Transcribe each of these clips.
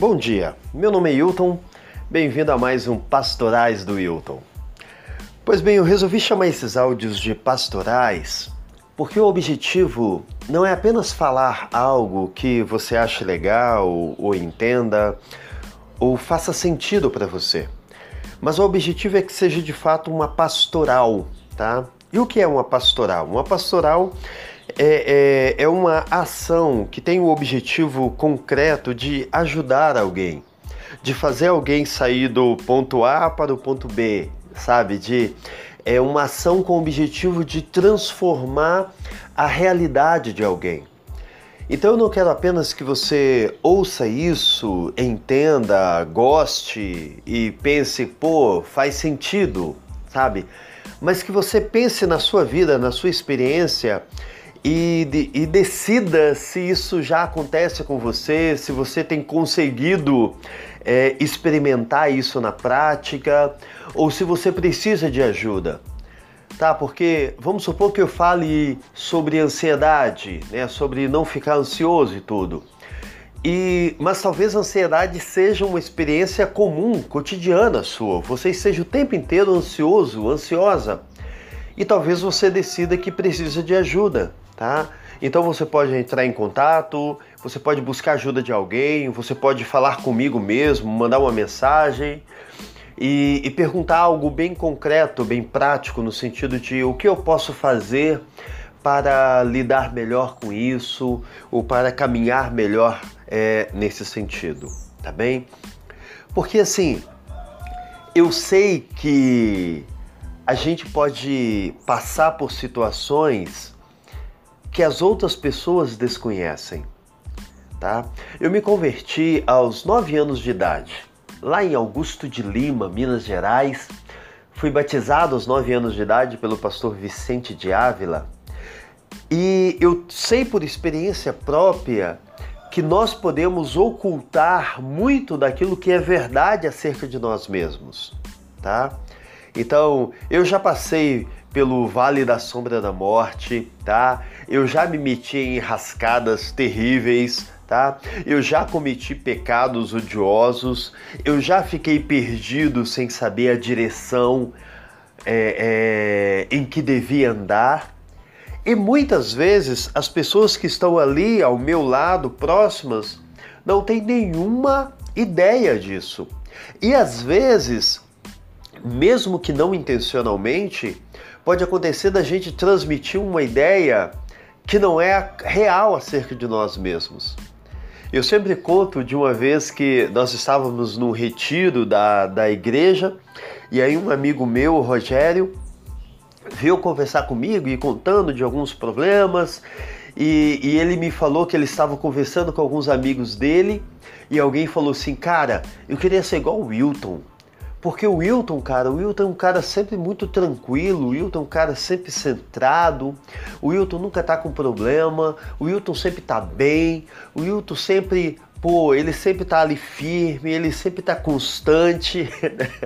Bom dia, meu nome é Hilton, bem-vindo a mais um Pastorais do Hilton. Pois bem, eu resolvi chamar esses áudios de pastorais porque o objetivo não é apenas falar algo que você ache legal ou entenda ou faça sentido para você, mas o objetivo é que seja de fato uma pastoral, tá? E o que é uma pastoral? Uma pastoral é, é, é uma ação que tem o objetivo concreto de ajudar alguém, de fazer alguém sair do ponto A para o ponto B, sabe? De é uma ação com o objetivo de transformar a realidade de alguém. Então eu não quero apenas que você ouça isso, entenda, goste e pense, pô, faz sentido, sabe? Mas que você pense na sua vida, na sua experiência e, de, e decida se isso já acontece com você, se você tem conseguido é, experimentar isso na prática ou se você precisa de ajuda. Tá, porque vamos supor que eu fale sobre ansiedade, né, sobre não ficar ansioso e tudo. E, mas talvez a ansiedade seja uma experiência comum, cotidiana sua. Você esteja o tempo inteiro ansioso, ansiosa. E talvez você decida que precisa de ajuda tá? Então você pode entrar em contato, você pode buscar ajuda de alguém, você pode falar comigo mesmo, mandar uma mensagem e, e perguntar algo bem concreto, bem prático, no sentido de o que eu posso fazer para lidar melhor com isso ou para caminhar melhor é, nesse sentido, tá bem? Porque assim, eu sei que a gente pode passar por situações que as outras pessoas desconhecem. Tá? Eu me converti aos 9 anos de idade, lá em Augusto de Lima, Minas Gerais. Fui batizado aos 9 anos de idade pelo pastor Vicente de Ávila. E eu sei por experiência própria que nós podemos ocultar muito daquilo que é verdade acerca de nós mesmos, tá? Então, eu já passei pelo vale da sombra da morte, tá? Eu já me meti em rascadas terríveis, tá? Eu já cometi pecados odiosos, eu já fiquei perdido sem saber a direção é, é, em que devia andar. E muitas vezes as pessoas que estão ali ao meu lado, próximas, não têm nenhuma ideia disso. E às vezes, mesmo que não intencionalmente, pode acontecer da gente transmitir uma ideia que não é real acerca de nós mesmos. Eu sempre conto de uma vez que nós estávamos num retiro da, da igreja e aí um amigo meu, o Rogério, veio conversar comigo e contando de alguns problemas e, e, ele me falou que ele estava conversando com alguns amigos dele e alguém falou assim, cara, eu queria ser igual o Wilton. Porque o Wilton, cara, o Wilton é um cara sempre muito tranquilo, o Wilton é um cara sempre centrado, o Wilton nunca tá com problema, o Wilton sempre tá bem, o Wilton sempre, pô, ele sempre tá ali firme, ele sempre tá constante.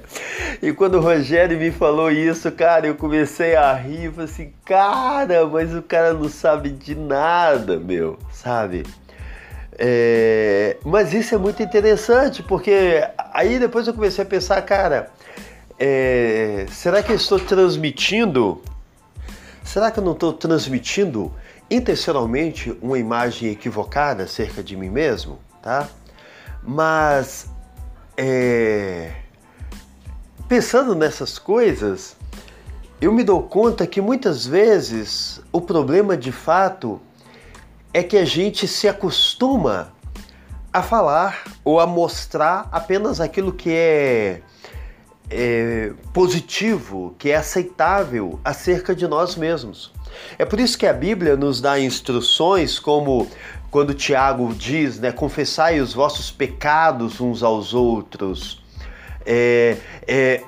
e quando o Rogério me falou isso, cara, eu comecei a rir, falei assim, cara, mas o cara não sabe de nada, meu, sabe? É, mas isso é muito interessante, porque aí depois eu comecei a pensar, cara, é, será que eu estou transmitindo? Será que eu não estou transmitindo intencionalmente uma imagem equivocada acerca de mim mesmo, tá? Mas é, pensando nessas coisas, eu me dou conta que muitas vezes o problema de fato é que a gente se acostuma a falar ou a mostrar apenas aquilo que é, é, positivo, que é aceitável acerca de nós mesmos. É por isso que a Bíblia nos dá instruções como quando Tiago diz, né, confessai os vossos pecados uns aos outros. É, é,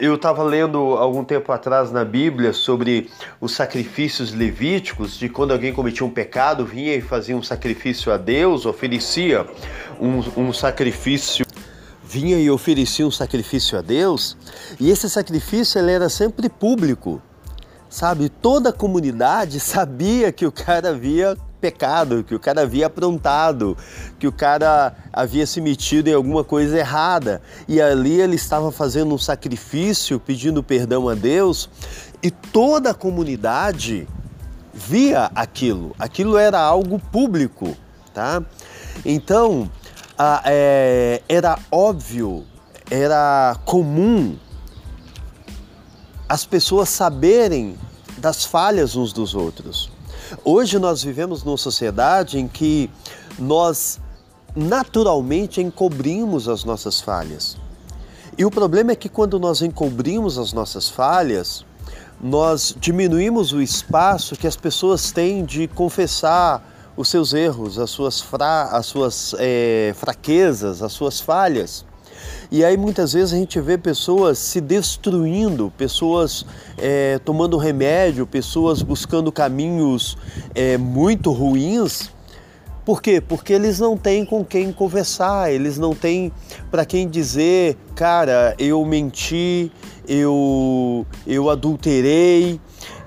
eu estava lendo algum tempo atrás na Bíblia sobre os sacrifícios levíticos, de quando alguém cometia um pecado, vinha e fazia um sacrifício a Deus, oferecia um, um sacrifício vinha e oferecia um sacrifício a Deus, e esse sacrifício ele era sempre público, sabe? Toda a comunidade sabia que o cara havia pecado, que o cara havia aprontado, que o cara havia se metido em alguma coisa errada. E ali ele estava fazendo um sacrifício, pedindo perdão a Deus, e toda a comunidade via aquilo. Aquilo era algo público, tá? Então, a, é, era óbvio, era comum as pessoas saberem das falhas uns dos outros. Hoje nós vivemos numa sociedade em que nós naturalmente encobrimos as nossas falhas. E o problema é que quando nós encobrimos as nossas falhas, nós diminuímos o espaço que as pessoas têm de confessar os seus erros, as suas, fra as suas é, fraquezas, as suas falhas. E aí muitas vezes a gente vê pessoas se destruindo, pessoas é, tomando remédio, pessoas buscando caminhos é, muito ruins. Por quê? Porque eles não têm com quem conversar, eles não têm para quem dizer, cara, eu menti, eu, eu adulterei,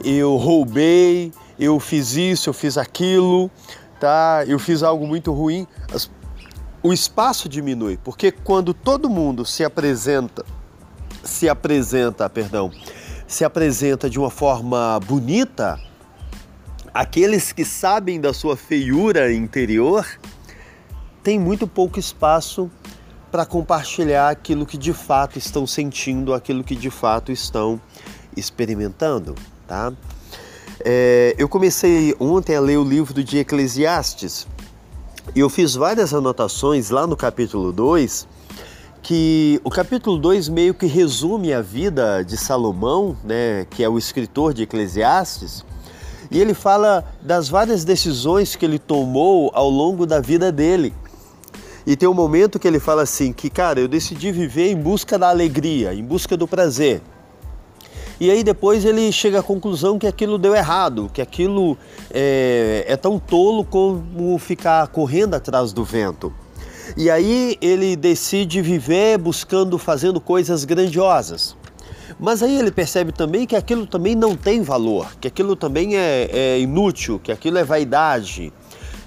eu roubei, eu fiz isso, eu fiz aquilo, tá? Eu fiz algo muito ruim. As, o espaço diminui, porque quando todo mundo se apresenta, se apresenta, perdão, se apresenta de uma forma bonita, aqueles que sabem da sua feiura interior têm muito pouco espaço para compartilhar aquilo que de fato estão sentindo, aquilo que de fato estão experimentando, tá? É, eu comecei ontem a ler o livro de Eclesiastes eu fiz várias anotações lá no capítulo 2, que o capítulo 2 meio que resume a vida de Salomão, né, que é o escritor de Eclesiastes, e ele fala das várias decisões que ele tomou ao longo da vida dele. E tem um momento que ele fala assim: que, cara, eu decidi viver em busca da alegria, em busca do prazer. E aí depois ele chega à conclusão que aquilo deu errado, que aquilo é, é tão tolo como ficar correndo atrás do vento. E aí ele decide viver buscando, fazendo coisas grandiosas. Mas aí ele percebe também que aquilo também não tem valor, que aquilo também é, é inútil, que aquilo é vaidade,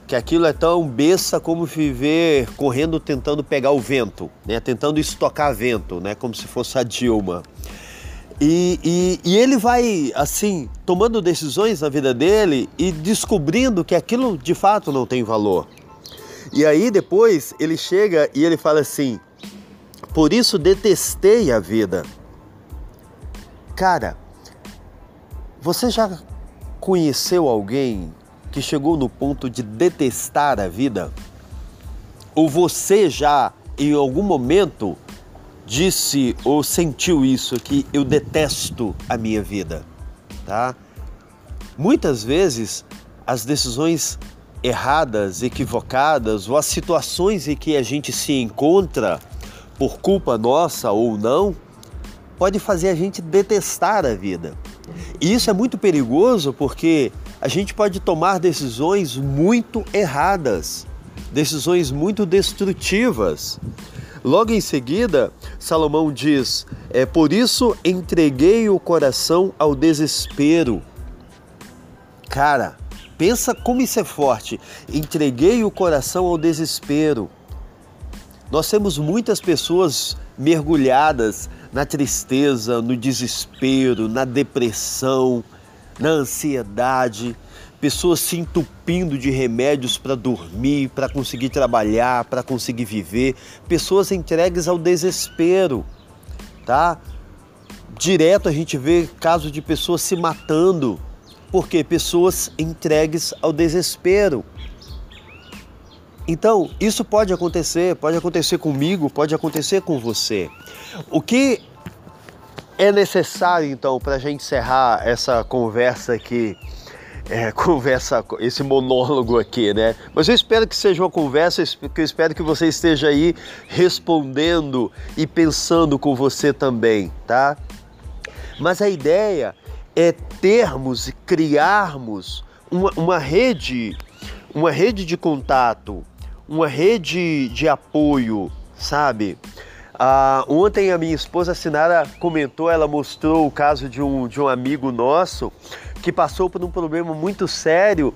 que aquilo é tão besta como viver correndo tentando pegar o vento, né? tentando estocar vento, né? como se fosse a Dilma. E, e, e, ele vai, assim, tomando decisões na vida dele e descobrindo que aquilo de fato não tem valor. E aí depois ele chega e ele fala assim: Por isso detestei a vida. Cara, você já conheceu alguém que chegou no ponto de detestar a vida? Ou você já, em algum momento, disse ou sentiu isso que eu detesto a minha vida, tá? Muitas vezes as decisões erradas, equivocadas ou as situações em que a gente se encontra por culpa nossa ou não, pode fazer a gente detestar a vida. E isso é muito perigoso porque a gente pode tomar decisões muito erradas, decisões muito destrutivas. Logo em seguida, Salomão diz: É por isso entreguei o coração ao desespero. Cara, pensa como isso é forte. Entreguei o coração ao desespero. Nós temos muitas pessoas mergulhadas na tristeza, no desespero, na depressão, na ansiedade pessoas se entupindo de remédios para dormir, para conseguir trabalhar, para conseguir viver, pessoas entregues ao desespero, tá? Direto a gente vê casos de pessoas se matando, porque pessoas entregues ao desespero. Então, isso pode acontecer, pode acontecer comigo, pode acontecer com você. O que é necessário, então, para a gente encerrar essa conversa aqui é, conversa, esse monólogo aqui, né? Mas eu espero que seja uma conversa, eu espero que você esteja aí respondendo e pensando com você também, tá? Mas a ideia é termos e criarmos uma, uma rede, uma rede de contato, uma rede de apoio, sabe? Ah, ontem a minha esposa Sinara comentou, ela mostrou o caso de um, de um amigo nosso que passou por um problema muito sério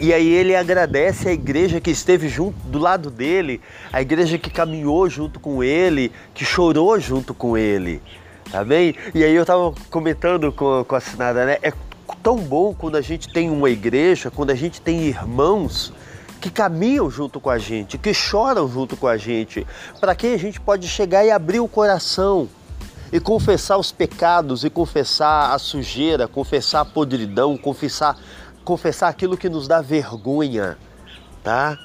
E aí ele agradece a igreja que esteve junto do lado dele, a igreja que caminhou junto com ele, que chorou junto com ele. Tá bem? E aí eu tava comentando com, com a Sinara, né? É tão bom quando a gente tem uma igreja, quando a gente tem irmãos que caminham junto com a gente, que choram junto com a gente, para quem a gente pode chegar e abrir o coração e confessar os pecados e confessar a sujeira, confessar a podridão, confessar confessar aquilo que nos dá vergonha, tá?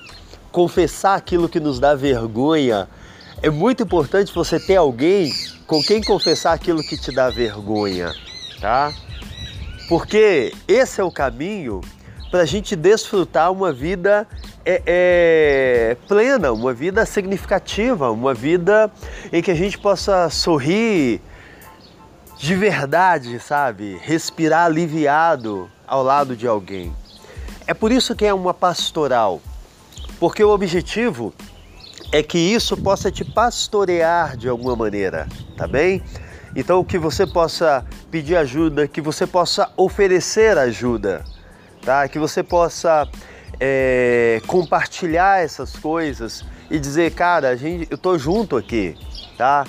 Confessar aquilo que nos dá vergonha. É muito importante você ter alguém com quem confessar aquilo que te dá vergonha, tá? Porque esse é o caminho para a gente desfrutar uma vida é, é, plena, uma vida significativa, uma vida em que a gente possa sorrir de verdade, sabe? Respirar aliviado, ao lado de alguém. É por isso que é uma pastoral, porque o objetivo é que isso possa te pastorear de alguma maneira, tá bem? Então que você possa pedir ajuda, que você possa oferecer ajuda, tá? Que você possa é, compartilhar essas coisas e dizer, cara, a gente, eu tô junto aqui, tá?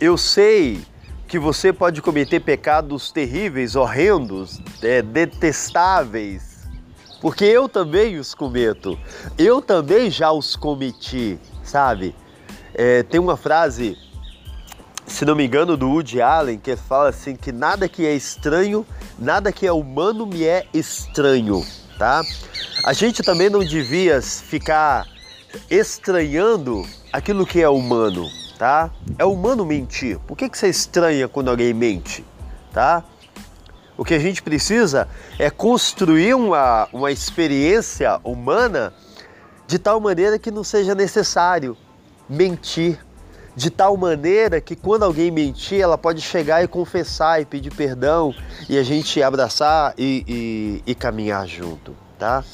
Eu sei que você pode cometer pecados terríveis, horrendos, é, detestáveis, porque eu também os cometo, eu também já os cometi, sabe? É, tem uma frase, se não me engano, do Woody Allen, que fala assim: que nada que é estranho, nada que é humano me é estranho, tá? A gente também não devia ficar estranhando aquilo que é humano, tá? É humano mentir. Por que, que você estranha quando alguém mente, tá? O que a gente precisa é construir uma, uma experiência humana de tal maneira que não seja necessário mentir. De tal maneira que quando alguém mentir, ela pode chegar e confessar e pedir perdão e a gente abraçar e, e, e caminhar junto, tá?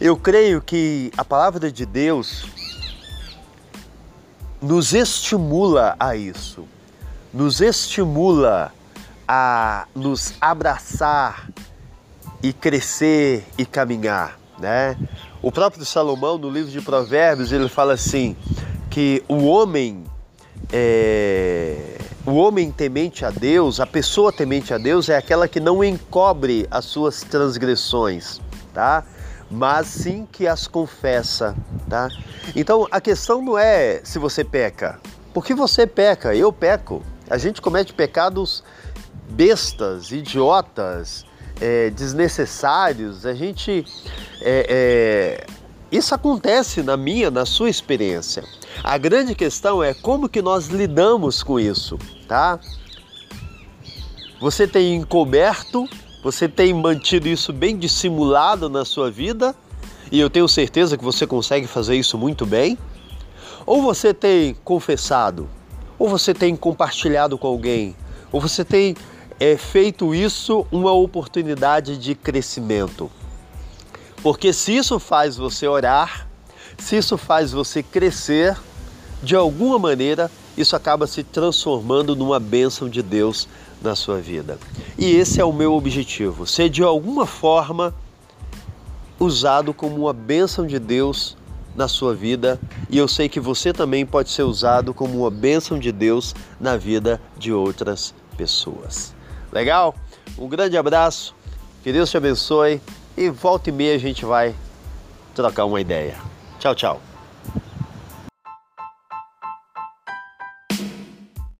Eu creio que a palavra de Deus nos estimula a isso, nos estimula a nos abraçar e crescer e caminhar, né? O próprio Salomão, no livro de Provérbios, ele fala assim que o homem é, o homem temente a Deus, a pessoa temente a Deus é aquela que não encobre as suas transgressões, tá? mas sim que as confessa, tá? Então a questão não é se você peca, porque você peca, eu peco. A gente comete pecados bestas, idiotas, é, desnecessários. A gente é, é, isso acontece na minha, na sua experiência. A grande questão é como que nós lidamos com isso, tá? Você tem encoberto você tem mantido isso bem dissimulado na sua vida e eu tenho certeza que você consegue fazer isso muito bem? Ou você tem confessado? Ou você tem compartilhado com alguém? Ou você tem é, feito isso uma oportunidade de crescimento? Porque se isso faz você orar, se isso faz você crescer, de alguma maneira isso acaba se transformando numa bênção de Deus na sua vida. E esse é o meu objetivo: ser de alguma forma usado como uma bênção de Deus na sua vida e eu sei que você também pode ser usado como uma bênção de Deus na vida de outras pessoas. Legal? Um grande abraço, que Deus te abençoe e volta e meia a gente vai trocar uma ideia. Tchau, tchau.